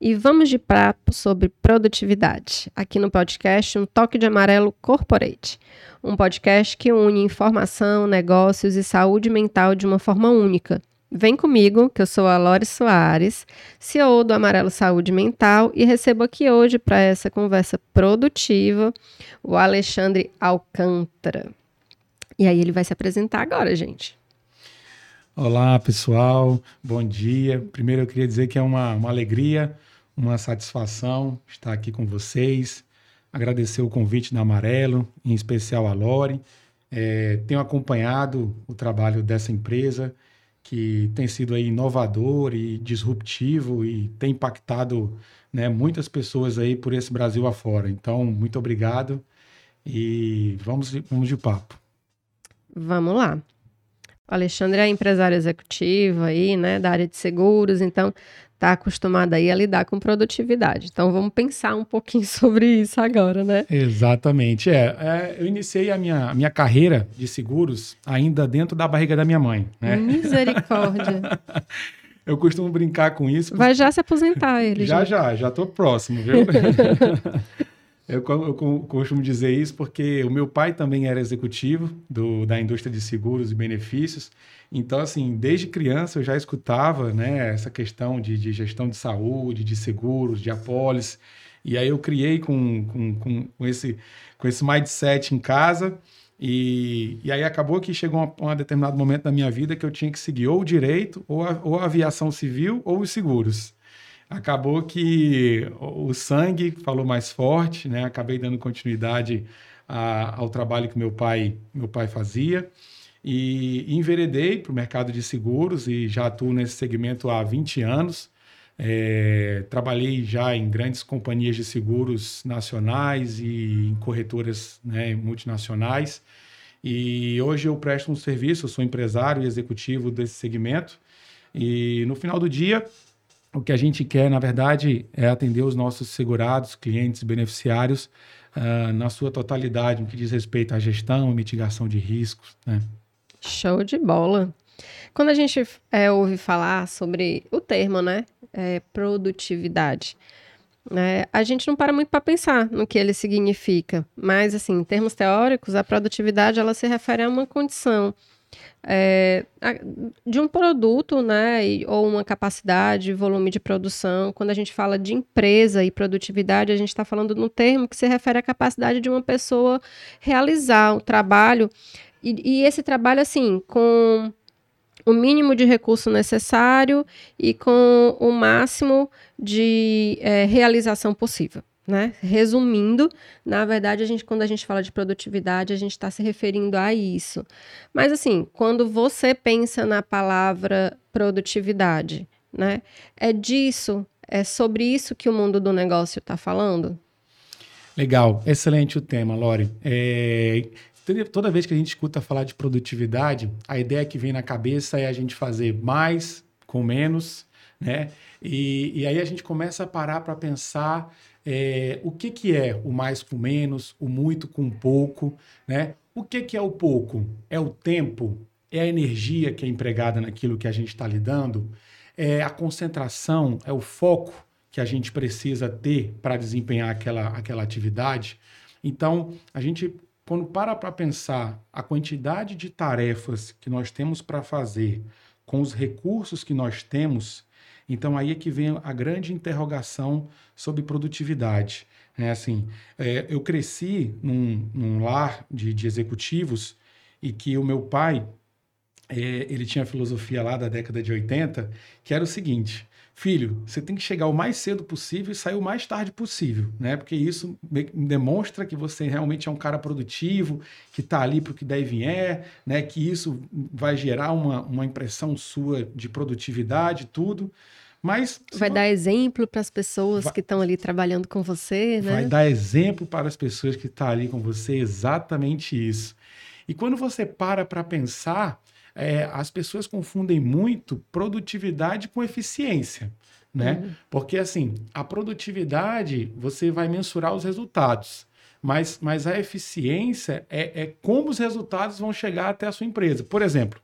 e vamos de papo sobre produtividade, aqui no podcast Um Toque de Amarelo Corporate, um podcast que une informação, negócios e saúde mental de uma forma única. Vem comigo, que eu sou a Lore Soares, CEO do Amarelo Saúde Mental, e recebo aqui hoje para essa conversa produtiva o Alexandre Alcântara. E aí ele vai se apresentar agora, gente. Olá, pessoal. Bom dia. Primeiro eu queria dizer que é uma, uma alegria, uma satisfação estar aqui com vocês. Agradecer o convite da Amarelo, em especial a Lore. É, tenho acompanhado o trabalho dessa empresa, que tem sido aí inovador e disruptivo e tem impactado né, muitas pessoas aí por esse Brasil afora. Então, muito obrigado e vamos, vamos de papo. Vamos lá. O Alexandre é empresário executivo aí, né, da área de seguros, então está acostumado aí a lidar com produtividade. Então vamos pensar um pouquinho sobre isso agora, né? Exatamente. É, é eu iniciei a minha, a minha carreira de seguros ainda dentro da barriga da minha mãe, né? Misericórdia. eu costumo brincar com isso. Vai já se aposentar ele. Já, já, já estou próximo, viu? Eu, eu, costumo dizer isso porque o meu pai também era executivo do, da indústria de seguros e benefícios. Então, assim, desde criança eu já escutava né, essa questão de, de gestão de saúde, de seguros, de apólice. E aí eu criei com, com, com, com, esse, com esse mindset em casa. E, e aí acabou que chegou um, um determinado momento da minha vida que eu tinha que seguir ou o direito, ou a, ou a aviação civil, ou os seguros acabou que o sangue falou mais forte, né? Acabei dando continuidade a, ao trabalho que meu pai, meu pai fazia e enveredei para o mercado de seguros e já atuo nesse segmento há 20 anos. É, trabalhei já em grandes companhias de seguros nacionais e em corretoras né, multinacionais. E hoje eu presto um serviço, eu sou empresário e executivo desse segmento. E no final do dia, o que a gente quer, na verdade, é atender os nossos segurados, clientes, beneficiários uh, na sua totalidade, no que diz respeito à gestão e mitigação de riscos. Né? Show de bola. Quando a gente é, ouve falar sobre o termo, né, é, produtividade, né, a gente não para muito para pensar no que ele significa. Mas, assim, em termos teóricos, a produtividade ela se refere a uma condição é, de um produto, né, ou uma capacidade, volume de produção. Quando a gente fala de empresa e produtividade, a gente está falando no termo que se refere à capacidade de uma pessoa realizar o trabalho e, e esse trabalho assim com o mínimo de recurso necessário e com o máximo de é, realização possível. Né? Resumindo, na verdade, a gente, quando a gente fala de produtividade, a gente está se referindo a isso. Mas assim, quando você pensa na palavra produtividade, né? É disso, é sobre isso que o mundo do negócio está falando? Legal, excelente o tema, Lore. É, toda vez que a gente escuta falar de produtividade, a ideia que vem na cabeça é a gente fazer mais com menos, né? E, e aí a gente começa a parar para pensar é, o que, que é o mais com menos, o muito com pouco, né? O que, que é o pouco? É o tempo? É a energia que é empregada naquilo que a gente está lidando? É a concentração? É o foco que a gente precisa ter para desempenhar aquela, aquela atividade? Então, a gente, quando para para pensar a quantidade de tarefas que nós temos para fazer com os recursos que nós temos, então aí é que vem a grande interrogação sobre produtividade. É assim, é, eu cresci num, num lar de, de, executivos e que o meu pai, é, ele tinha a filosofia lá da década de 80, que era o seguinte, filho, você tem que chegar o mais cedo possível e sair o mais tarde possível, né? Porque isso demonstra que você realmente é um cara produtivo, que está ali para o que der e vier, né? Que isso vai gerar uma, uma impressão sua de produtividade, tudo. Mas vai dar exemplo para as pessoas vai, que estão ali trabalhando com você, né? Vai dar exemplo para as pessoas que estão tá ali com você, exatamente isso. E quando você para para pensar, é, as pessoas confundem muito produtividade com eficiência, né? Uhum. Porque assim, a produtividade você vai mensurar os resultados. Mas, mas a eficiência é, é como os resultados vão chegar até a sua empresa. Por exemplo,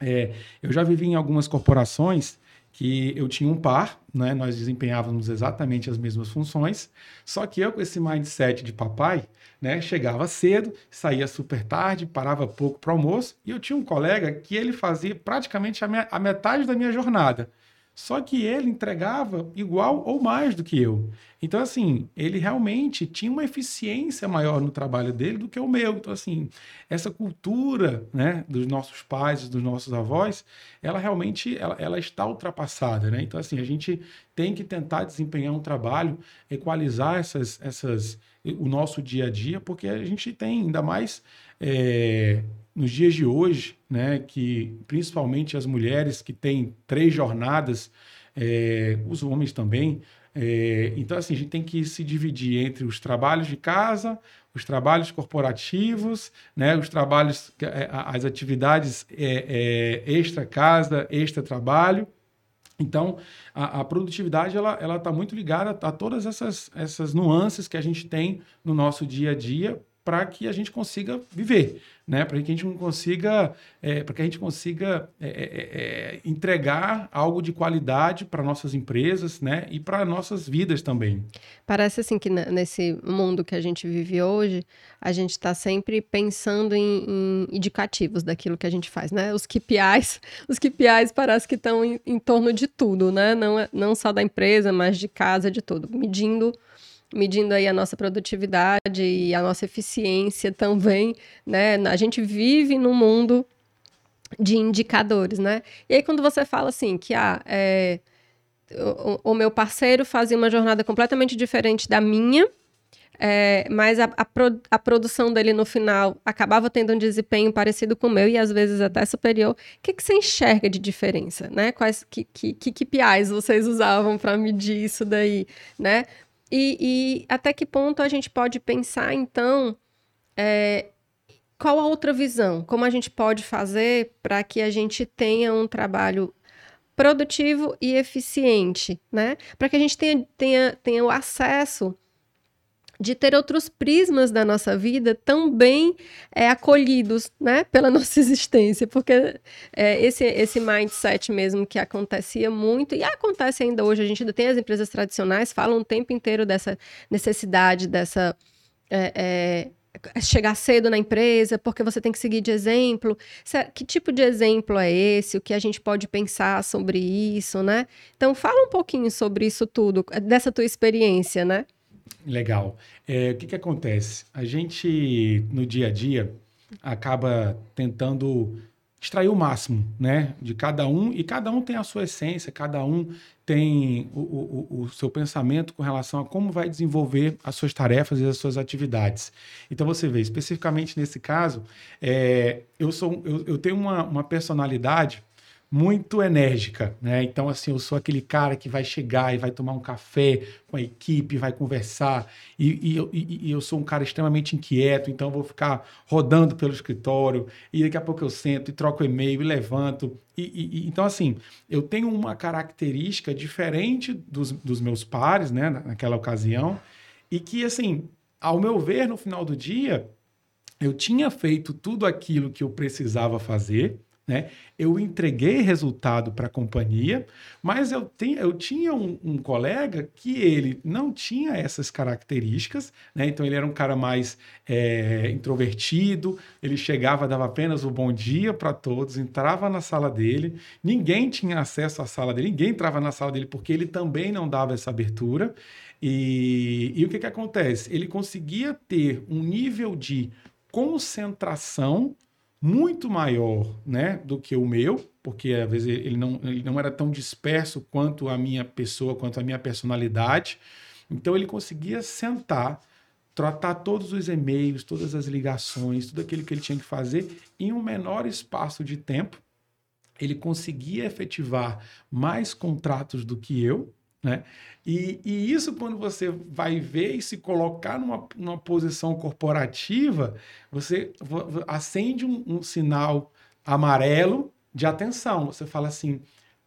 é, eu já vivi em algumas corporações que eu tinha um par, né? Nós desempenhávamos exatamente as mesmas funções, só que eu com esse mindset de papai, né? Chegava cedo, saía super tarde, parava pouco para almoço, e eu tinha um colega que ele fazia praticamente a, minha, a metade da minha jornada. Só que ele entregava igual ou mais do que eu. Então, assim, ele realmente tinha uma eficiência maior no trabalho dele do que o meu. Então, assim, essa cultura né, dos nossos pais, dos nossos avós, ela realmente ela, ela está ultrapassada. Né? Então, assim, a gente tem que tentar desempenhar um trabalho, equalizar essas, essas, o nosso dia a dia, porque a gente tem ainda mais. É, nos dias de hoje, né, que principalmente as mulheres que têm três jornadas, é, os homens também. É, então, assim, a gente tem que se dividir entre os trabalhos de casa, os trabalhos corporativos, né, os trabalhos, é, as atividades é, é, extra casa, extra trabalho. Então, a, a produtividade ela está muito ligada a todas essas, essas nuances que a gente tem no nosso dia a dia para que a gente consiga viver, né? Para que a gente consiga, é, para que a gente consiga é, é, é entregar algo de qualidade para nossas empresas, né? E para nossas vidas também. Parece assim que nesse mundo que a gente vive hoje, a gente está sempre pensando em, em, indicativos daquilo que a gente faz, né? Os KPIs, os KPIs parece que estão em, em torno de tudo, né? Não, é, não só da empresa, mas de casa, de tudo, medindo medindo aí a nossa produtividade e a nossa eficiência também, né? A gente vive num mundo de indicadores, né? E aí quando você fala assim que ah, é, o, o, meu parceiro fazia uma jornada completamente diferente da minha, é, mas a, a, pro, a, produção dele no final acabava tendo um desempenho parecido com o meu e às vezes até superior. O que, que você enxerga de diferença, né? Quais que, que, que vocês usavam para medir isso daí, né? E, e, até que ponto a gente pode pensar, então, é, qual a outra visão? Como a gente pode fazer para que a gente tenha um trabalho produtivo e eficiente, né? Para que a gente tenha, tenha, tenha o acesso de ter outros prismas da nossa vida também é, acolhidos, né, pela nossa existência, porque é, esse, esse mindset mesmo que acontecia muito, e acontece ainda hoje, a gente ainda tem as empresas tradicionais, falam o tempo inteiro dessa necessidade, dessa... É, é chegar cedo na empresa, porque você tem que seguir de exemplo. Que tipo de exemplo é esse? O que a gente pode pensar sobre isso, né? Então, fala um pouquinho sobre isso tudo, dessa tua experiência, né? Legal. É, o que, que acontece? A gente, no dia a dia, acaba tentando extrair o máximo né, de cada um, e cada um tem a sua essência, cada um tem o, o, o, seu pensamento com relação a como vai desenvolver as suas tarefas e as suas atividades. Então você vê, especificamente nesse caso, é, eu, sou, eu, eu tenho uma, uma personalidade muito enérgica, né? Então, assim, eu sou aquele cara que vai chegar e vai tomar um café com a equipe, vai conversar, e, e, e, e eu sou um cara extremamente inquieto, então vou ficar rodando pelo escritório, e daqui a pouco eu sento e troco e-mail e levanto. E, então, assim, eu tenho uma característica diferente dos, dos meus pares, né, naquela ocasião, e que, assim, ao meu ver, no final do dia, eu tinha feito tudo aquilo que eu precisava fazer, né? Eu entreguei resultado para a companhia, mas eu, tenho, eu tinha um, um, colega que ele não tinha essas características, né? então ele era um cara mais é, introvertido, ele chegava, dava apenas o bom dia para todos, entrava na sala dele, ninguém tinha acesso à sala dele, ninguém entrava na sala dele porque ele também não dava essa abertura. E, e o que, que acontece? Ele conseguia ter um nível de concentração muito maior né, do que o meu, porque às vezes ele não, ele não era tão disperso quanto a minha pessoa, quanto a minha personalidade. Então ele conseguia sentar, tratar todos os e-mails, todas as ligações, tudo aquilo que ele tinha que fazer em um menor espaço de tempo. Ele conseguia efetivar mais contratos do que eu, né? E, e, isso, quando você vai ver e se colocar numa, numa posição corporativa, você acende um, um, sinal amarelo de atenção. Você fala assim: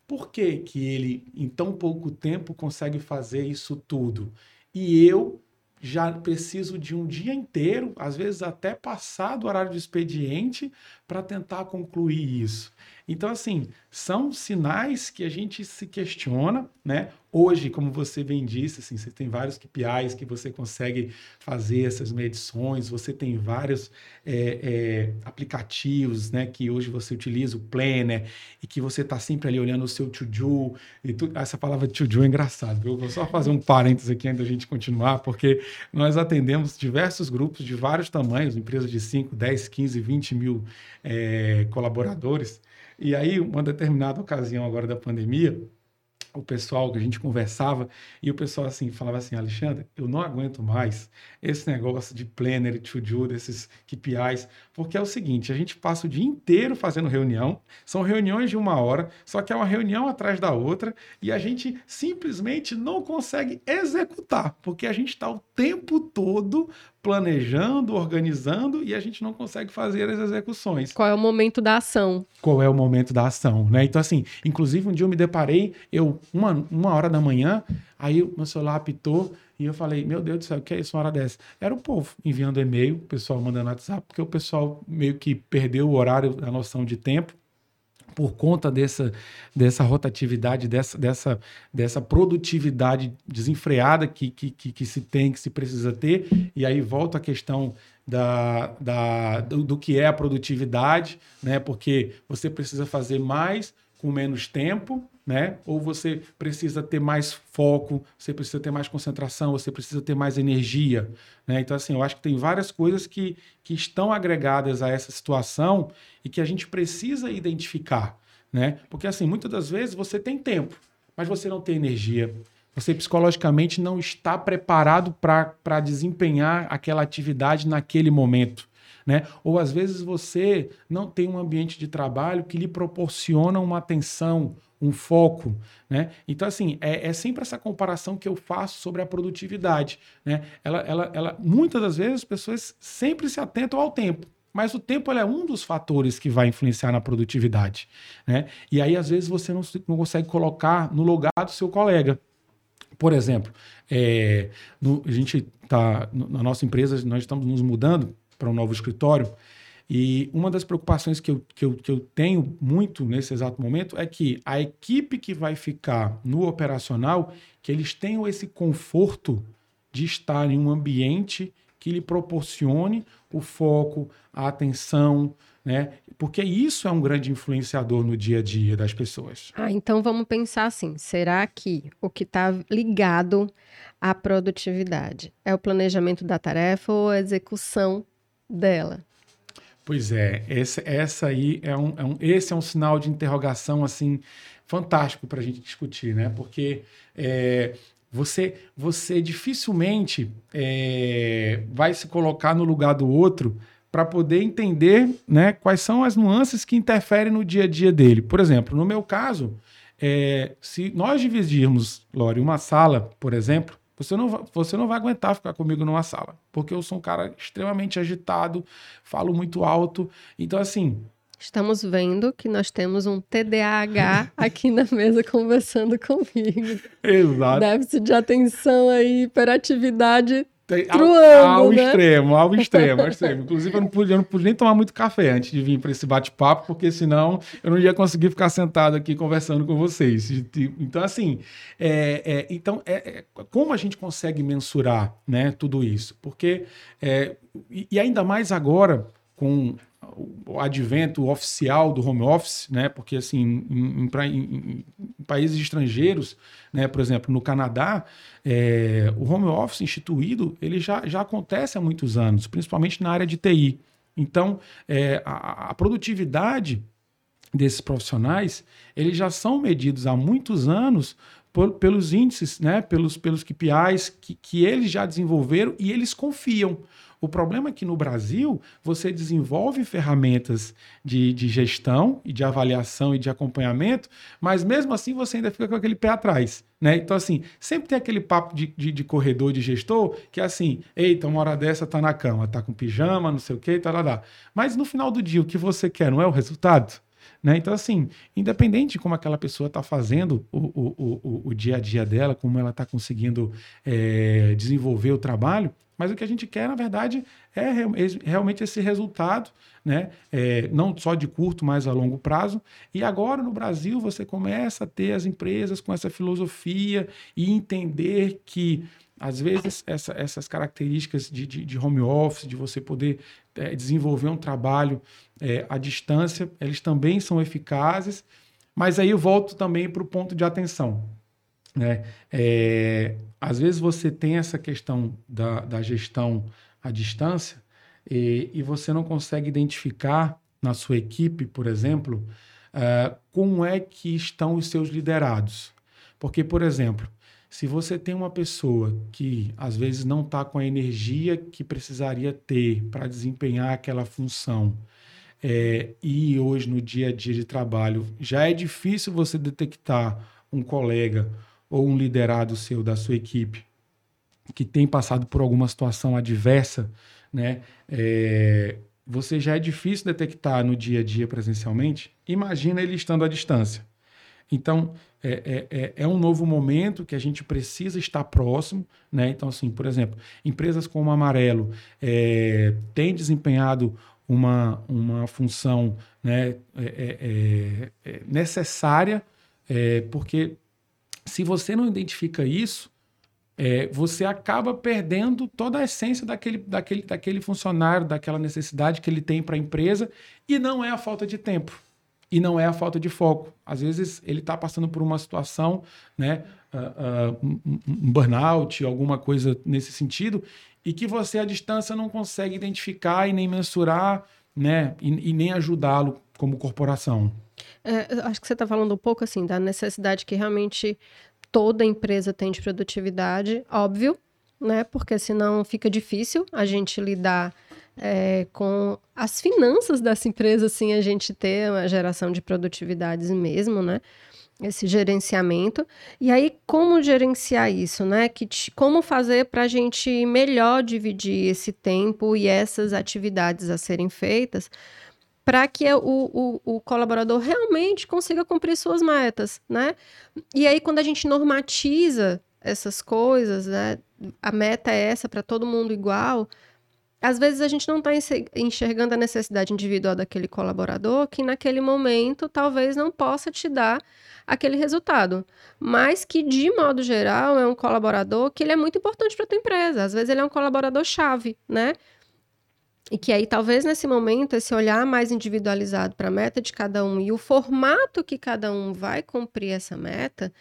por que, que ele, em tão pouco tempo, consegue fazer isso tudo? E eu já preciso de um dia inteiro, às vezes até passar do horário de expediente, para tentar concluir isso. Então, assim, são sinais que a gente se questiona, né? Hoje, como você bem disse, assim, você tem vários KPIs que você consegue fazer essas medições, você tem vários é, é, aplicativos, né? Que hoje você utiliza, o Planner, e que você está sempre ali olhando o seu to-do. Tu, essa palavra to-do é engraçado, viu? Vou só fazer um parênteses aqui antes da gente continuar, porque nós atendemos diversos grupos de vários tamanhos, empresas de 5, 10, 15, 20 mil é, colaboradores. E aí, uma determinada ocasião agora da pandemia, o pessoal que a gente conversava e o pessoal assim falava assim, Alexandre, eu não aguento mais esse negócio de planner, to-do, desses KPIs, porque é o seguinte, a gente passa o dia inteiro fazendo reunião, são reuniões de uma hora, só que é uma reunião atrás da outra e a gente simplesmente não consegue executar, porque a gente está o tempo todo planejando, organizando e a gente não consegue fazer as execuções. Qual é o momento da ação? Qual é o momento da ação, né? Então, assim, inclusive um dia eu me deparei, eu, uma, uma hora da manhã, aí o meu celular apitou e eu falei, meu Deus do céu, o que é isso uma hora dessa? Era o povo enviando e-mail, o pessoal mandando WhatsApp, porque o pessoal meio que perdeu o horário, a noção de tempo por conta dessa, dessa rotatividade, dessa, dessa, dessa produtividade desenfreada que, que, que, que se tem, que se precisa ter. E aí volta a questão da, da, do, do, que é a produtividade, né? porque você precisa fazer mais com menos tempo, né? Ou você precisa ter mais foco, você precisa ter mais concentração, você precisa ter mais energia, né? Então, assim, eu acho que tem várias coisas que, que estão agregadas a essa situação e que a gente precisa identificar, né? Porque, assim, muitas das vezes você tem tempo, mas você não tem energia, você psicologicamente não está preparado para desempenhar aquela atividade naquele momento. Né? Ou às vezes você não tem um ambiente de trabalho que lhe proporciona uma atenção, um foco, né? Então, assim, é, é, sempre essa comparação que eu faço sobre a produtividade, né? Ela, ela, ela, muitas das vezes as pessoas sempre se atentam ao tempo, mas o tempo é um dos fatores que vai influenciar na produtividade, né? E aí, às vezes, você não, não consegue colocar no lugar do seu colega. Por exemplo, é, no, a gente está, na nossa empresa, nós estamos nos mudando para um novo escritório, e uma das preocupações que eu, que, eu, que eu tenho muito nesse exato momento é que a equipe que vai ficar no operacional, que eles tenham esse conforto de estar em um ambiente que lhe proporcione o foco, a atenção, né? Porque isso é um grande influenciador no dia a dia das pessoas. Ah, então vamos pensar assim: será que o que está ligado à produtividade é o planejamento da tarefa ou a execução dela? Pois é, esse, essa aí é um, é um, esse é um sinal de interrogação assim fantástico para a gente discutir, né? Porque é, você, você dificilmente é, vai se colocar no lugar do outro para poder entender né, quais são as nuances que interferem no dia a dia dele. Por exemplo, no meu caso, é, se nós dividirmos, Lore, uma sala, por exemplo, você não, você não vai aguentar ficar comigo numa sala, porque eu sou um cara extremamente agitado, falo muito alto. Então, assim. Estamos vendo que nós temos um TDAH aqui na mesa conversando comigo. Exato. Déficit de atenção aí, hiperatividade tem, ao, ao né? extremo, ao extremo, ao extremo. Inclusive, eu não, pude, eu não pude nem tomar muito café antes de vir para esse bate-papo, porque senão eu não ia conseguir ficar sentado aqui conversando com vocês. Então, assim, é, é, então, é, é, como a gente consegue mensurar né, tudo isso? Porque, é, e, e ainda mais agora, com o advento oficial do home office, né? Porque assim, em, em, em países estrangeiros, né? Por exemplo, no Canadá, é, o home office instituído ele já, já acontece há muitos anos, principalmente na área de TI. Então, é, a, a produtividade desses profissionais, eles já são medidos há muitos anos por, pelos índices, né, pelos, pelos KPIs que, que eles já desenvolveram e eles confiam. O problema é que no Brasil você desenvolve ferramentas de, de gestão e de avaliação e de acompanhamento, mas mesmo assim você ainda fica com aquele pé atrás. Né? Então, assim, sempre tem aquele papo de, de, de, corredor, de gestor, que é assim, eita, uma hora dessa tá na cama, tá com pijama, não sei o que, tá lá, lá. Mas no final do dia, o que você quer não é o resultado? Né? Então, assim, independente de como aquela pessoa está fazendo o, o, o, o, dia a dia dela, como ela está conseguindo é, desenvolver o trabalho, Mas o que a gente quer, na verdade, é realmente esse resultado, né? É, não só de curto, mas a longo prazo. E agora no Brasil você começa a ter as empresas com essa filosofia e entender que às vezes essa, essas características de, de, de, home office, de você poder é, desenvolver um trabalho é, à distância, eles também são eficazes. Mas aí eu volto também para o ponto de atenção. Né? É, às vezes você tem essa questão da, da gestão à distância e, e, você não consegue identificar na sua equipe, por exemplo, uh, como é que estão os seus liderados. Porque, por exemplo, se você tem uma pessoa que às vezes não está com a energia que precisaria ter para desempenhar aquela função, é, e hoje no dia a dia de trabalho já é difícil você detectar um colega ou um liderado seu da sua equipe que tem passado por alguma situação adversa, né? É, você já é difícil detectar no dia a dia presencialmente. Imagina ele estando à distância. Então, é, é, é, é um novo momento que a gente precisa estar próximo, né? Então, assim, por exemplo, empresas como Amarelo é, têm desempenhado uma, uma função né, é, é, necessária, porque se você não identifica isso, é, você acaba perdendo toda a essência daquele, daquele, daquele funcionário, daquela necessidade que ele tem para a empresa, e não é a falta de tempo, e não é a falta de foco. Às vezes ele está passando por uma situação, né, uh, uh, um, burnout, alguma coisa nesse sentido, e que você à distância não consegue identificar e nem mensurar, né, e, e nem ajudá-lo como corporação. É, acho que você está falando um pouco assim da necessidade que realmente toda empresa tem de produtividade, óbvio, né? Porque senão fica difícil a gente lidar é, com as finanças dessa empresa, assim, a gente ter uma geração de produtividades mesmo, né? Esse gerenciamento. E aí, como gerenciar isso, né? Que, como fazer para a gente melhor dividir esse tempo e essas atividades a serem feitas para que o, o, o, colaborador realmente consiga cumprir suas metas, né? E aí, quando a gente normatiza essas coisas, né? A meta é essa para todo mundo igual. Às vezes a gente não está enxergando a necessidade individual daquele colaborador que naquele momento talvez não possa te dar aquele resultado, mas que de modo geral é um colaborador que ele é muito importante para tua empresa. Às vezes ele é um colaborador chave, né? E que aí, talvez nesse momento, esse olhar mais individualizado para a meta de cada um e o formato que cada um vai cumprir essa meta,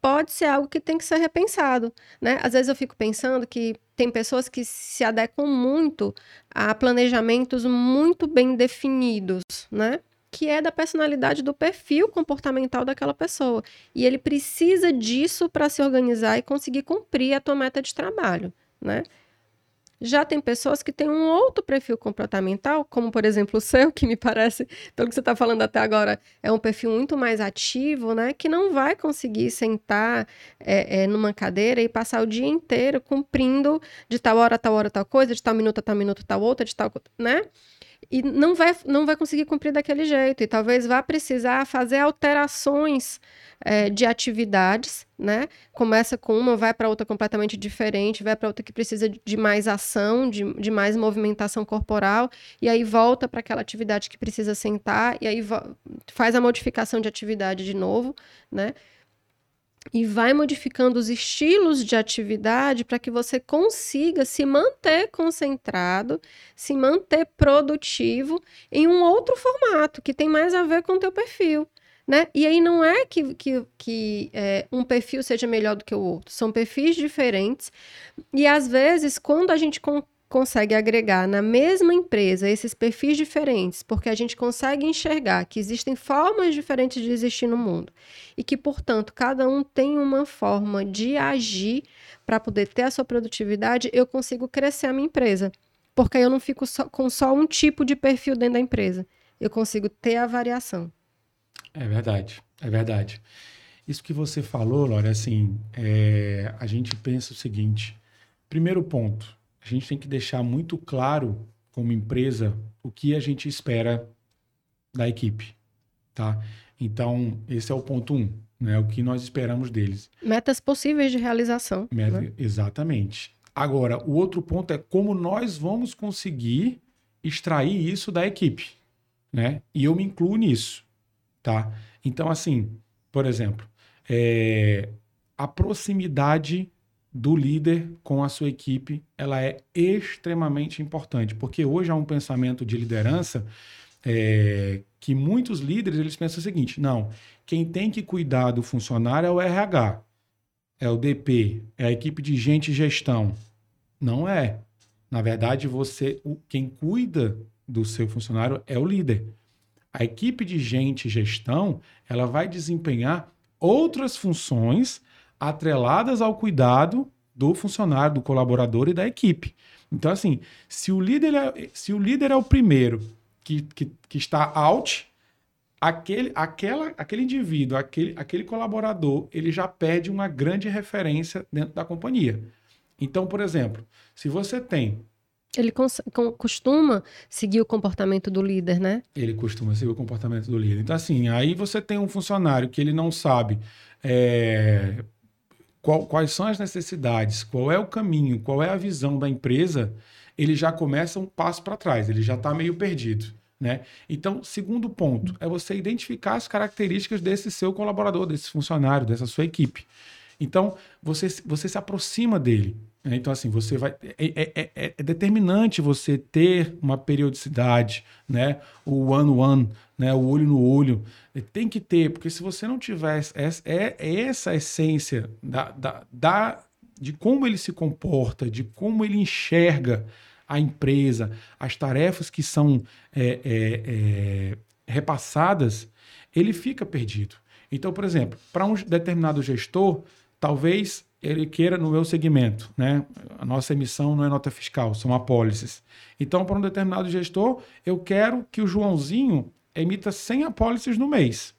pode ser algo que tem que ser repensado, né? Às vezes eu fico pensando que tem pessoas que se adequam muito a planejamentos muito bem definidos, né? Que é da personalidade do perfil comportamental daquela pessoa. E ele precisa disso para se organizar e conseguir cumprir a tua meta de trabalho, né? Já tem pessoas que têm um outro perfil comportamental, como por exemplo o seu, que me parece, pelo que você está falando até agora, é um perfil muito mais ativo, né? Que não vai conseguir sentar é, é, numa cadeira e passar o dia inteiro cumprindo de tal hora, tal hora, tal coisa, de tal minuto, tal minuto, tal outra, de tal, né? E não vai, não vai conseguir cumprir daquele jeito. E talvez vá precisar fazer alterações é, de atividades, né? Começa com uma, vai para outra completamente diferente, vai para outra que precisa de mais ação, de, de mais movimentação corporal, e aí volta para aquela atividade que precisa sentar, e aí faz a modificação de atividade de novo, né? E vai modificando os estilos de atividade para que você consiga se manter concentrado, se manter produtivo em um outro formato que tem mais a ver com o teu perfil. Né? E aí não é que, que, que é, um perfil seja melhor do que o outro, são perfis diferentes. E às vezes, quando a gente consegue agregar na mesma empresa esses perfis diferentes, porque a gente consegue enxergar que existem formas diferentes de existir no mundo e que, portanto, cada um tem uma forma de agir para poder ter a sua produtividade, eu consigo crescer a minha empresa. Porque eu não fico só, com só um tipo de perfil dentro da empresa. Eu consigo ter a variação. É verdade, é verdade. Isso que você falou, Laura, assim, é, a gente pensa o seguinte: primeiro ponto, a gente tem que deixar muito claro, como empresa, o que a gente espera da equipe, tá? Então, esse é o ponto um, né? O que nós esperamos deles. Metas possíveis de realização. Meta, né? Exatamente. Agora, o outro ponto é como nós vamos conseguir extrair isso da equipe, né? E eu me incluo nisso, tá? Então, assim, por exemplo, é, a proximidade do líder com a sua equipe, ela é extremamente importante, porque hoje há um pensamento de liderança é, que muitos líderes eles pensam o seguinte: não, quem tem que cuidar do funcionário é o RH, é o DP, é a equipe de gente e gestão. Não é. Na verdade, você, quem cuida do seu funcionário é o líder. A equipe de gente e gestão, ela vai desempenhar outras funções atreladas ao cuidado do funcionário, do colaborador e da equipe. Então, assim, se o líder é, se o, líder é o primeiro que, que, que está out, aquele, aquela, aquele indivíduo, aquele, aquele colaborador, ele já perde uma grande referência dentro da companhia. Então, por exemplo, se você tem ele costuma seguir o comportamento do líder, né? Ele costuma seguir o comportamento do líder. Então, assim, aí você tem um funcionário que ele não sabe é, qual, quais são as necessidades, qual é o caminho, qual é a visão da empresa, ele já começa um passo para trás, ele já está meio perdido. Né? Então, segundo ponto, é você identificar as características desse seu colaborador, desse funcionário, dessa sua equipe. Então, você, você se aproxima dele. Né? Então, assim, você vai. É, é, é, é, determinante você ter uma periodicidade, né? O one-one, né? o olho no olho. Tem que ter, porque se você não tiver essa, é, é essa essência da, da, da, de como ele se comporta, de como ele enxerga a empresa, as tarefas que são é, é, é, repassadas, ele fica perdido. Então, por exemplo, para um determinado gestor, talvez ele queira no meu segmento, né? A nossa emissão não é nota fiscal, são apólices. Então, para um determinado gestor, eu quero que o Joãozinho emita 100 apólices no mês.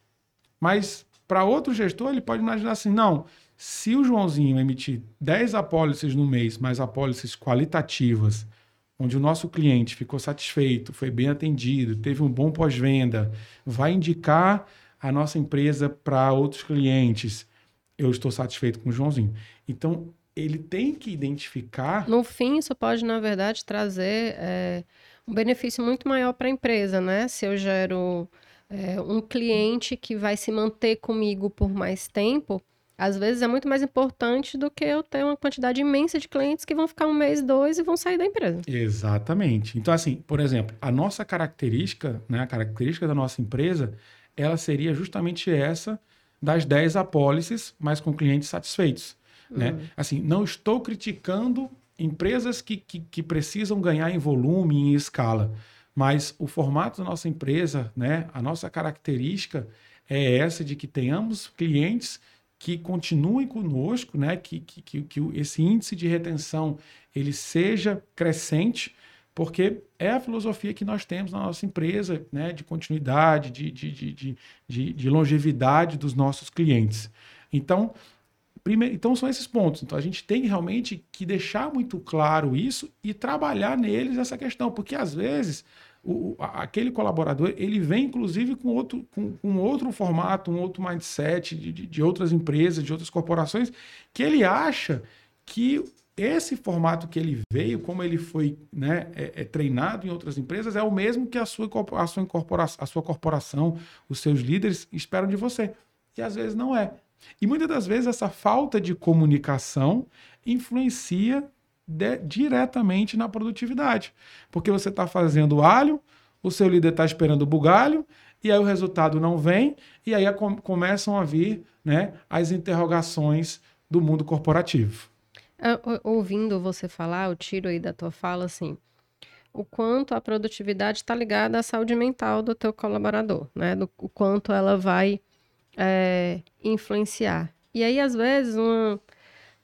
Mas para outro gestor, ele pode imaginar assim: não, se o Joãozinho emitir 10 apólices no mês, mais apólices qualitativas, onde o nosso cliente ficou satisfeito, foi bem atendido, teve um bom pós-venda, vai indicar a nossa empresa para outros clientes. Eu estou satisfeito com o Joãozinho. Então, ele tem que identificar. No fim, isso pode, na verdade, trazer é, um benefício muito maior para a empresa, né? Se eu gero é, um cliente que vai se manter comigo por mais tempo, às vezes é muito mais importante do que eu ter uma quantidade imensa de clientes que vão ficar um mês, dois e vão sair da empresa. Exatamente. Então, assim, por exemplo, a nossa característica, né, a característica da nossa empresa, ela seria justamente essa das 10 apólices, mas com clientes satisfeitos. Uhum. Né? Assim, não estou criticando empresas que, que, que, precisam ganhar em volume, em escala, mas o formato da nossa empresa, né, a nossa característica é essa de que tenhamos clientes que continuem conosco, né? que, que, que, que esse índice de retenção ele seja crescente, porque é a filosofia que nós temos na nossa empresa, né? de continuidade, de, de, de, de, de longevidade dos nossos clientes. Então, primeiro, então são esses pontos. Então a gente tem realmente que deixar muito claro isso e trabalhar neles essa questão, porque às vezes o, aquele colaborador ele vem inclusive com outro, com, com outro formato, um outro mindset de, de, outras empresas, de outras corporações, que ele acha que esse formato que ele veio, como ele foi né, é, é treinado em outras empresas, é o mesmo que a sua, a, sua a sua corporação, os seus líderes esperam de você. E às vezes não é. E muitas das vezes essa falta de comunicação influencia de, diretamente na produtividade. Porque você está fazendo alho, o seu líder está esperando bugalho, e aí o resultado não vem, e aí a, começam a vir né, as interrogações do mundo corporativo. É, ouvindo você falar, eu tiro aí da tua fala assim, o quanto a produtividade está ligada à saúde mental do teu colaborador, né? Do, o quanto ela vai é, influenciar. E aí, às vezes, uma,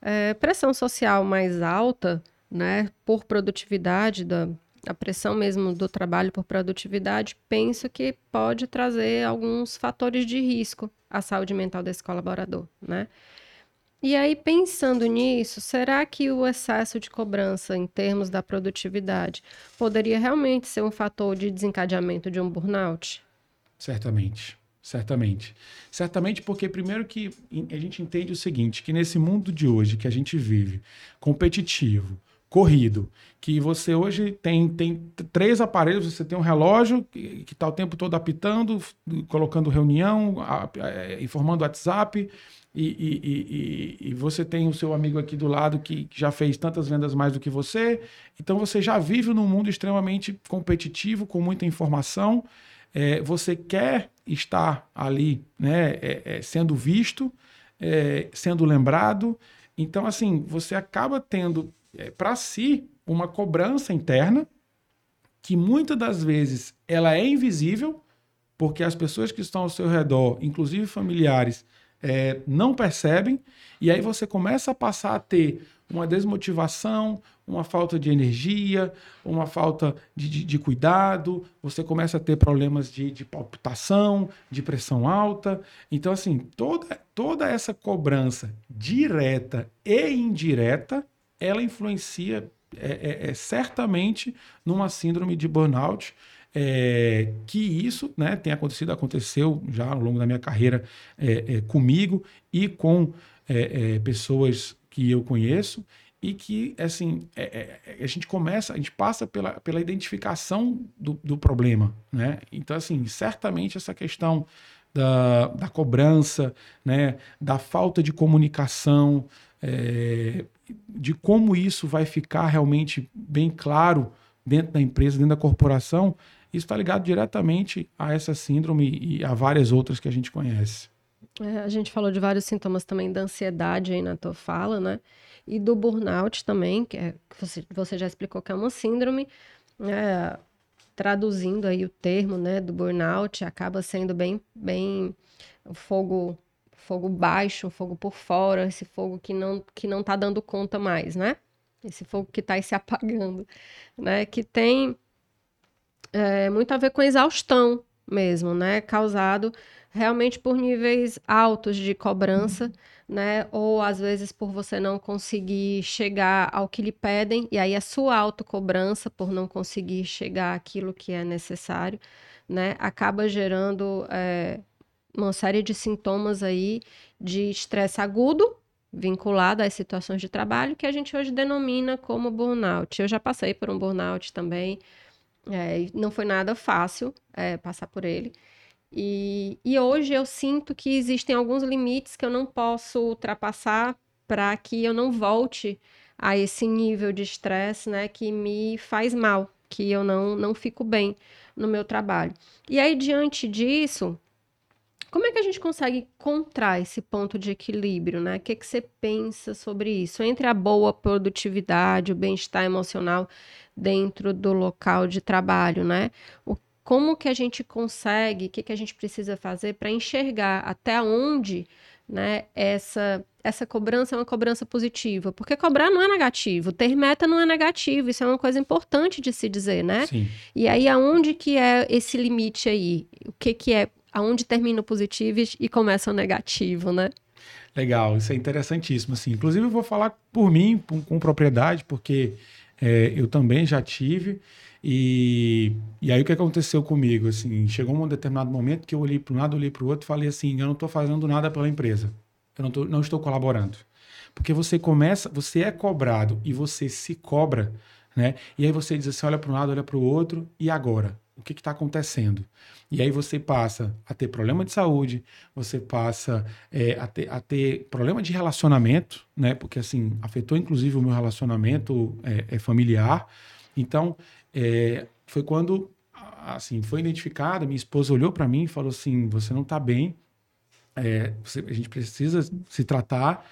é, pressão social mais alta, né, por produtividade, da, a pressão mesmo do trabalho por produtividade, penso que pode trazer alguns fatores de risco à saúde mental desse colaborador, né? E aí, pensando nisso, será que o excesso de cobrança em termos da produtividade poderia realmente ser um fator de desencadeamento de um burnout? Certamente. certamente. Certamente porque, primeiro, que a gente entende o seguinte: que nesse mundo de hoje que a gente vive, competitivo, corrido, que você hoje tem, tem três aparelhos, você tem um relógio que está o tempo todo apitando, colocando reunião, a, informando WhatsApp, e, e, e, e, você tem o seu amigo aqui do lado que já fez tantas vendas mais do que você. Então você já vive num mundo extremamente competitivo, com muita informação. É, você quer estar ali né, é, é, sendo visto, é, sendo lembrado. Então, assim, você acaba tendo é, para si uma cobrança interna que muitas das vezes ela é invisível, porque as pessoas que estão ao seu redor, inclusive familiares, é, não percebem, e aí você começa a passar a ter uma desmotivação, uma falta de energia, uma falta de, de, de cuidado, você começa a ter problemas de, de, palpitação, de pressão alta. Então, assim, toda, toda essa cobrança direta e indireta, ela influencia é, é, é certamente numa síndrome de burnout é, que isso né, tem acontecido, aconteceu já ao longo da minha carreira é, é, comigo e com é, é, pessoas que eu conheço e que assim é, a gente começa, a gente passa pela, pela identificação do, do problema, né? Então assim, certamente essa questão da, da cobrança, né, da falta de comunicação, de como isso vai ficar realmente bem claro dentro da empresa, dentro da corporação, isso está ligado diretamente a essa síndrome e a várias outras que a gente conhece. É, a gente falou de vários sintomas também da ansiedade aí na tua fala, né? E do burnout também, que, é, você, você já explicou que é uma síndrome. É, traduzindo aí o termo, né, do burnout, acaba sendo bem, bem fogo, fogo baixo, fogo por fora, esse fogo que não, que não tá dando conta mais, né? Esse fogo que está se apagando, né? Que tem é, muito a ver com exaustão mesmo, né? Causado realmente por níveis altos de cobrança, né? Ou às vezes por você não conseguir chegar ao que lhe pedem, e aí a sua autocobrança por não conseguir chegar àquilo que é necessário, né? Acaba gerando é, uma série de sintomas aí de estresse agudo, vinculado às situações de trabalho, que a gente hoje denomina como burnout. Eu já passei por um burnout também, é, não foi nada fácil é, passar por ele. E, e hoje eu sinto que existem alguns limites que eu não posso ultrapassar para que eu não volte a esse nível de estresse, né, que me faz mal, que eu não, não fico bem no meu trabalho. E aí, diante disso, como é que a gente consegue encontrar esse ponto de equilíbrio, né? O que, que você pensa sobre isso? Entre a boa produtividade, o bem-estar emocional dentro do local de trabalho, né? O, como que a gente consegue, o que, que a gente precisa fazer para enxergar até onde né, essa, essa cobrança é uma cobrança positiva. Porque cobrar não é negativo, ter meta não é negativo, isso é uma coisa importante de se dizer, né? Sim. E aí, aonde que é esse limite aí? O que que é, aonde termina o positivo e começa o negativo, né? Legal, isso é interessantíssimo, assim. Inclusive, eu vou falar por mim, com, com propriedade, porque é, eu também já tive. E, e aí o que aconteceu comigo? Assim, chegou um determinado momento que eu olhei para um lado, olhei para o outro e falei assim: eu não estou fazendo nada pela empresa. Eu não, tô, não estou colaborando. Porque você começa, você é cobrado e você se cobra, né? E aí você diz assim: olha para um lado, olha para o outro, e agora? o que está acontecendo. E aí você passa a ter problema de saúde, você passa é, a, ter, a, ter, problema de relacionamento, né? Porque assim, afetou inclusive o meu relacionamento é, é familiar. Então, é, foi quando assim, foi identificada, minha esposa olhou para mim e falou assim: você não está bem, é, você, a gente precisa se tratar.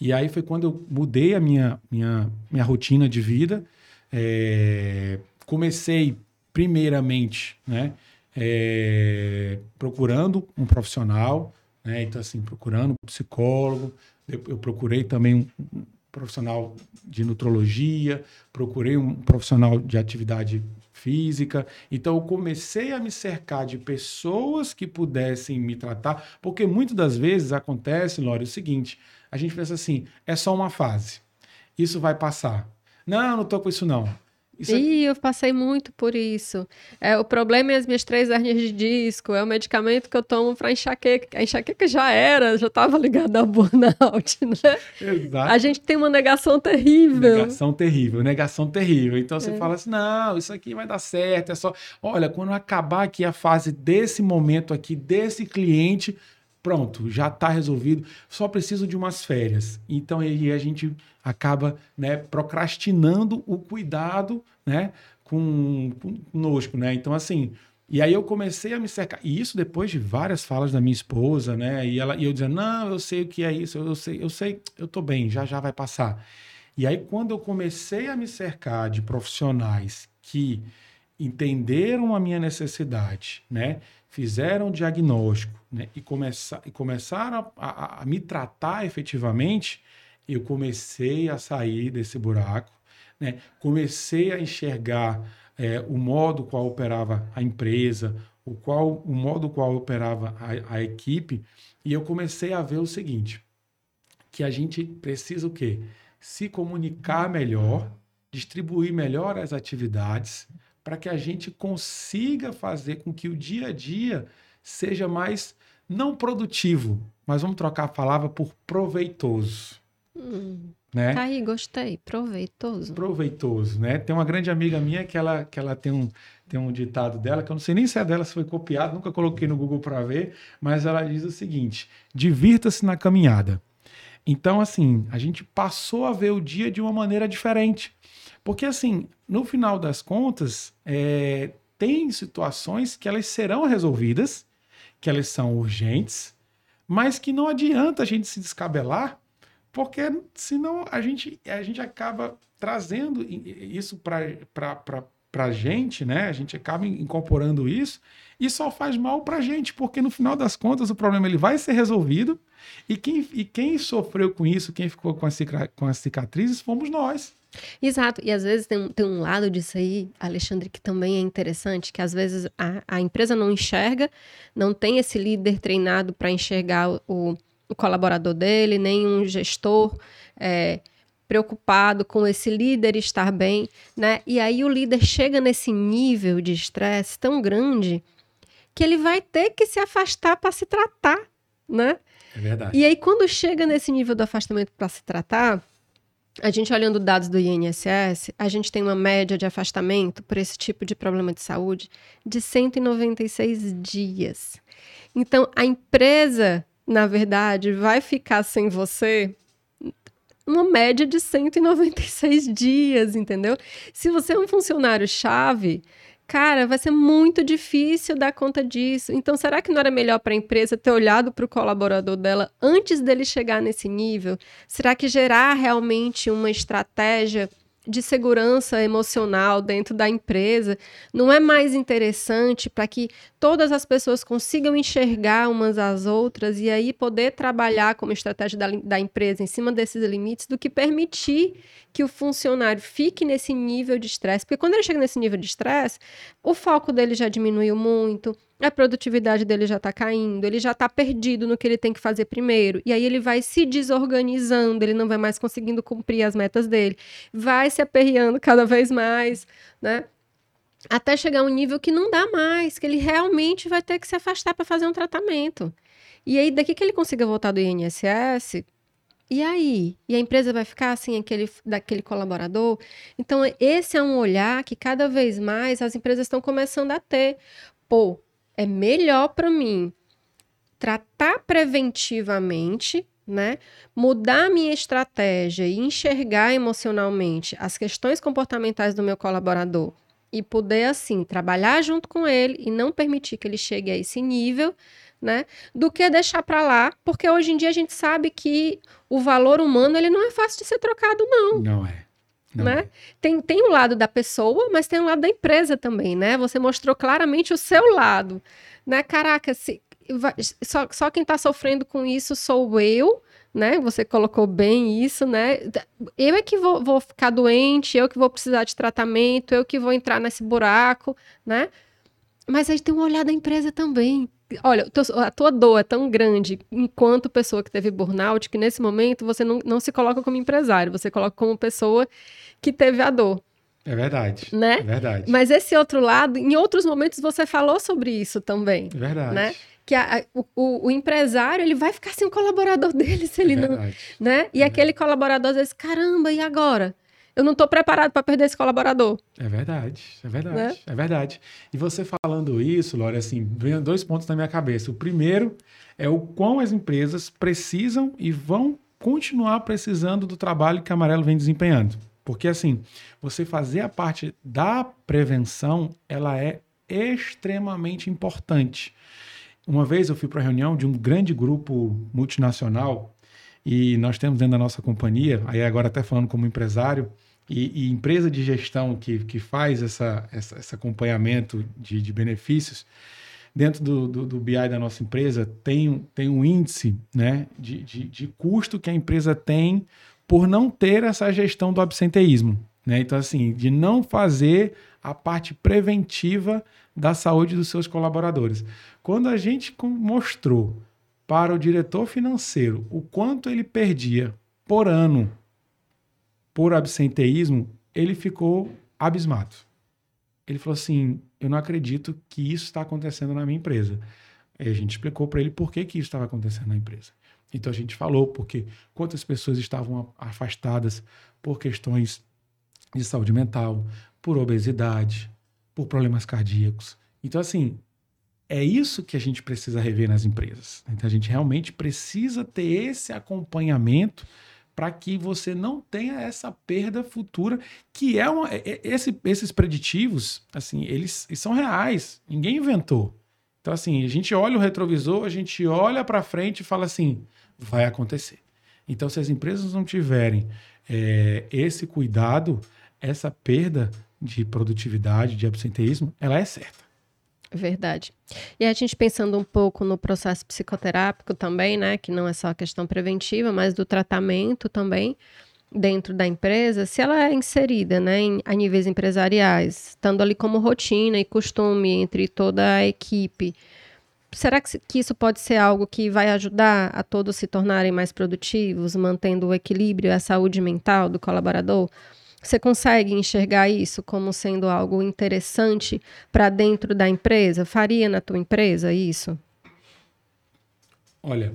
E aí foi quando eu mudei a minha, minha, minha rotina de vida. É, comecei primeiramente, né, é, procurando um profissional, né, então assim, procurando um psicólogo, eu, eu procurei também um profissional de nutrologia, procurei um profissional de atividade física. Então eu comecei a me cercar de pessoas que pudessem me tratar, porque muitas das vezes acontece, Lore, o seguinte, a gente pensa assim, é só uma fase. Isso vai passar. Não, não estou com isso não Isso é Ih, eu passei muito por isso. É, o problema é as minhas três hernias de disco, é o medicamento que eu tomo para enxaqueca. A enxaqueca já era, já estava ligada ao burnout, né? Exato. A gente tem uma negação terrível. Negação terrível, negação terrível. Então você é. fala assim: não, isso aqui vai dar certo, é só. Olha, quando acabar aqui a fase desse momento aqui, desse cliente, pronto, já está resolvido, só preciso de umas férias. Então aí a gente acaba né, procrastinando o cuidado né, com, conosco. Né? Então, assim, e aí eu comecei a me cercar. E isso depois de várias falas da minha esposa, né? E, ela, e eu dizendo, não, eu sei o que é isso, eu sei, eu sei, eu tô bem, já já vai passar. E aí, quando eu comecei a me cercar de profissionais que entenderam a minha necessidade, né? Fizeram o diagnóstico né? e, começar, e começaram a, a, a me tratar efetivamente, eu comecei a sair desse buraco, né? comecei a enxergar é, o modo qual operava a empresa, o, qual, o modo qual operava a, a equipe, e eu comecei a ver o seguinte, que a gente precisa o quê? Se comunicar melhor, distribuir melhor as atividades, para que a gente consiga fazer com que o dia a dia seja mais não produtivo, mas vamos trocar a palavra por proveitoso. Hum, né? Tá aí, gostei. Proveitoso. Proveitoso, né? Tem uma grande amiga minha que ela, que ela tem, um, tem um ditado dela, que eu não sei nem se é dela, se foi copiado, nunca coloquei no Google para ver, mas ela diz o seguinte: divirta-se na caminhada. Então, assim, a gente passou a ver o dia de uma maneira diferente. Porque, assim, no final das contas, é, tem situações que elas serão resolvidas, que elas são urgentes, mas que não adianta a gente se descabelar porque senão a gente, a gente acaba trazendo isso para a gente, né? A gente acaba incorporando isso e só faz mal para a gente, porque no final das contas o problema ele vai ser resolvido e quem, e quem sofreu com isso, quem ficou com, a, com as cicatrizes, fomos nós. Exato, e às vezes tem, tem um lado disso aí, Alexandre, que também é interessante, que às vezes a, a empresa não enxerga, não tem esse líder treinado para enxergar o, o colaborador dele, nem um gestor é, preocupado com esse líder estar bem, né? E aí o líder chega nesse nível de estresse tão grande que ele vai ter que se afastar para se tratar, né? É verdade. E aí quando chega nesse nível do afastamento para se tratar, a gente olhando dados do INSS, a gente tem uma média de afastamento por esse tipo de problema de saúde de 196 dias. Então, a empresa na verdade, vai ficar sem você uma média de 196 dias, entendeu? Se você é um funcionário chave, cara, vai ser muito difícil dar conta disso. Então, será que não era melhor para a empresa ter olhado para o colaborador dela antes dele chegar nesse nível? Será que gerar realmente uma estratégia de segurança emocional dentro da empresa não é mais interessante para que todas as pessoas consigam enxergar umas às outras e aí poder trabalhar como estratégia da, da empresa em cima desses limites do que permitir que o funcionário fique nesse nível de estresse? Porque quando ele chega nesse nível de estresse, o foco dele já diminuiu muito, a produtividade dele já está caindo, ele já está perdido no que ele tem que fazer primeiro, e aí ele vai se desorganizando, ele não vai mais conseguindo cumprir as metas dele, vai se aperreando cada vez mais, né? Até chegar a um nível que não dá mais, que ele realmente vai ter que se afastar para fazer um tratamento. E aí, daqui que ele consiga voltar do INSS, e aí? E a empresa vai ficar assim, aquele, daquele colaborador? Então, esse é um olhar que cada vez mais as empresas estão começando a ter. Pô, é melhor para mim tratar preventivamente, né? Mudar a minha estratégia e enxergar emocionalmente as questões comportamentais do meu colaborador e poder assim trabalhar junto com ele e não permitir que ele chegue a esse nível, né? Do que deixar para lá, porque hoje em dia a gente sabe que o valor humano ele não é fácil de ser trocado não. Não é. Né? Tem, tem o lado da pessoa, mas tem o lado da empresa também, né? Você mostrou claramente o seu lado, né? Caraca, se, só, só quem está sofrendo com isso sou eu, né? Você colocou bem isso, né? Eu é que vou, vou ficar doente, eu que vou precisar de tratamento, eu que vou entrar nesse buraco, né? Mas aí tem um olhar da empresa também. Olha, a tua dor é tão grande enquanto pessoa que teve burnout que nesse momento você não, não se coloca como empresário, você coloca como pessoa que teve a dor. É verdade. Né? É verdade. Mas esse outro lado, em outros momentos você falou sobre isso também. É verdade. Né? Que a, o, o, empresário ele vai ficar sem o colaborador dele se ele é não. Né? E é aquele colaborador às vezes, caramba, e agora? Eu não estou preparado para perder esse colaborador. É verdade, é verdade, né? é verdade. E você falando isso, Lore, assim, vem dois pontos na minha cabeça. O primeiro é o quão as empresas precisam e vão continuar precisando do trabalho que a Amarelo vem desempenhando. Porque assim, você fazer a parte da prevenção, ela é extremamente importante. Uma vez eu fui para a reunião de um grande grupo multinacional e nós temos dentro da nossa companhia, aí agora até falando como empresário, e, e empresa de gestão que, que faz essa, essa esse acompanhamento de, de benefícios, dentro do, do, do, BI da nossa empresa tem, tem um índice né, de, de, de custo que a empresa tem por não ter essa gestão do absenteísmo. Né? Então, assim, de não fazer a parte preventiva da saúde dos seus colaboradores. Quando a gente mostrou para o diretor financeiro o quanto ele perdia por ano por absenteísmo, ele ficou abismado. Ele falou assim: Eu não acredito que isso está acontecendo na minha empresa. Aí a gente explicou para ele por que, que isso estava acontecendo na empresa. Então a gente falou porque quantas pessoas estavam afastadas por questões de saúde mental, por obesidade, por problemas cardíacos. Então, assim, é isso que a gente precisa rever nas empresas. Então, a gente realmente precisa ter esse acompanhamento para que você não tenha essa perda futura, que é uma. É, é, esse, esses preditivos, assim, eles, eles são reais. Ninguém inventou. Então, assim, a gente olha o retrovisor, a gente olha para frente e fala assim: vai acontecer. Então, se as empresas não tiverem é, esse cuidado, essa perda de produtividade, de absenteísmo, ela é certa. Verdade. E a gente pensando um pouco no processo psicoterápico também, né, que não é só a questão preventiva, mas do tratamento também dentro da empresa, se ela é inserida, né, em, a níveis empresariais, estando ali como rotina e costume entre toda a equipe, será que, que isso pode ser algo que vai ajudar a todos se tornarem mais produtivos, mantendo o equilíbrio e a saúde mental do colaborador? Você consegue enxergar isso como sendo algo interessante para dentro da empresa? Faria na tua empresa isso? Olha,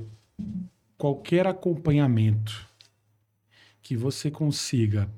qualquer acompanhamento que você consiga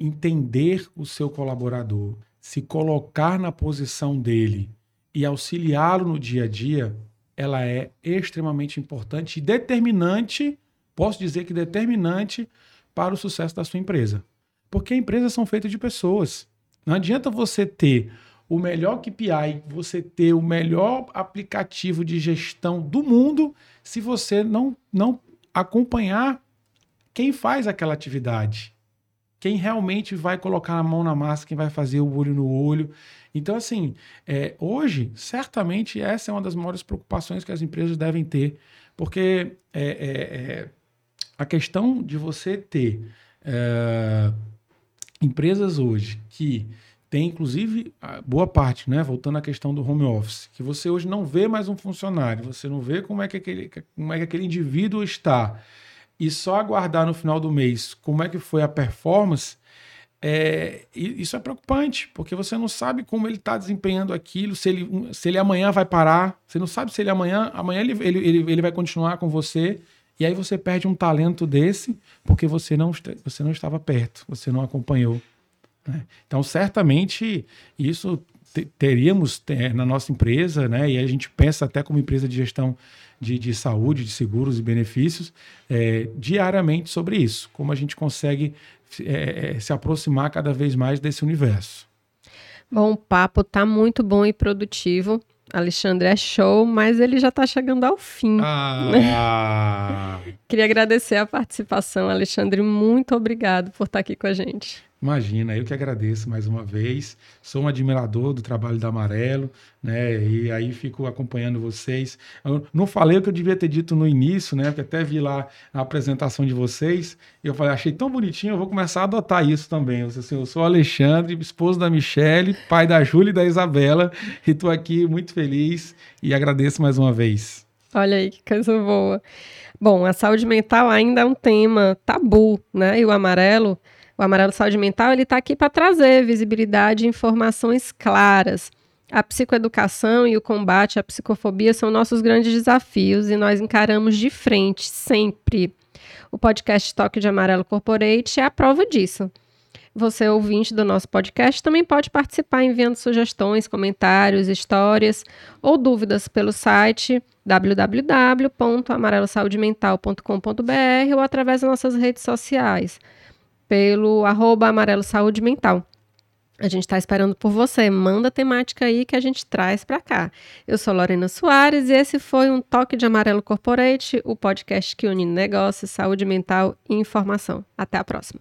entender o seu colaborador, se colocar na posição dele e auxiliá-lo no dia a dia, ela é extremamente importante e determinante, posso dizer que determinante para o sucesso da sua empresa. Porque empresas são feitas de pessoas. Não adianta você ter o melhor KPI, você ter o melhor aplicativo de gestão do mundo, se você não, não acompanhar quem faz aquela atividade. Quem realmente vai colocar a mão na massa, quem vai fazer o olho no olho. Então, assim, é, hoje, certamente, essa é uma das maiores preocupações que as empresas devem ter, porque é, é, é a questão de você ter é, empresas hoje que tem inclusive boa parte, né? Voltando à questão do home office, que você hoje não vê mais um funcionário, você não vê como é que aquele, como é que aquele indivíduo está, e só aguardar no final do mês como é que foi a performance, é, isso é preocupante, porque você não sabe como ele está desempenhando aquilo, se ele, se ele amanhã vai parar, você não sabe se ele amanhã, amanhã ele, ele, ele, ele vai continuar com você e aí você perde um talento desse porque você não, você não estava perto, você não acompanhou. Né? Então, certamente, isso teríamos na nossa empresa, né? e a gente pensa até como empresa de gestão de, de saúde, de seguros e benefícios, é, diariamente sobre isso, como a gente consegue é, é se aproximar cada vez mais desse universo. Bom, o papo está muito bom e produtivo. Alexandre é show, mas ele já está chegando ao fim. Ah. Queria agradecer a participação, Alexandre. Muito obrigado por estar aqui com a gente. Imagina, eu que agradeço mais uma vez. Sou um admirador do trabalho da Amarelo, né? E aí fico acompanhando vocês. Eu não falei o que eu devia ter dito no início, né? Porque até vi lá a apresentação de vocês. E eu falei, achei tão bonitinho, eu vou começar a adotar isso também. Eu, assim, eu sou Alexandre, esposo da Michele, pai da Júlia e da Isabela. E estou aqui muito feliz e agradeço mais uma vez. Olha aí que coisa boa. Bom, a saúde mental ainda é um tema tabu, né? E o amarelo O Amarelo Saúde Mental está aqui para trazer visibilidade e informações claras. A psicoeducação e o combate à psicofobia são nossos grandes desafios e nós encaramos de frente, sempre. O podcast Toque de Amarelo Corporate é a prova disso. Você, ouvinte do nosso podcast, também pode participar enviando sugestões, comentários, histórias ou dúvidas pelo site www.amarelosaudemental.com.br ou através das nossas redes sociais, pelo arroba Amarelo Saúde Mental. A gente está esperando por você. Manda a temática aí que a gente traz para cá. Eu sou Lorena Soares e esse foi um Toque de Amarelo Corporate, o podcast que une negócios, saúde mental e informação. Até a próxima.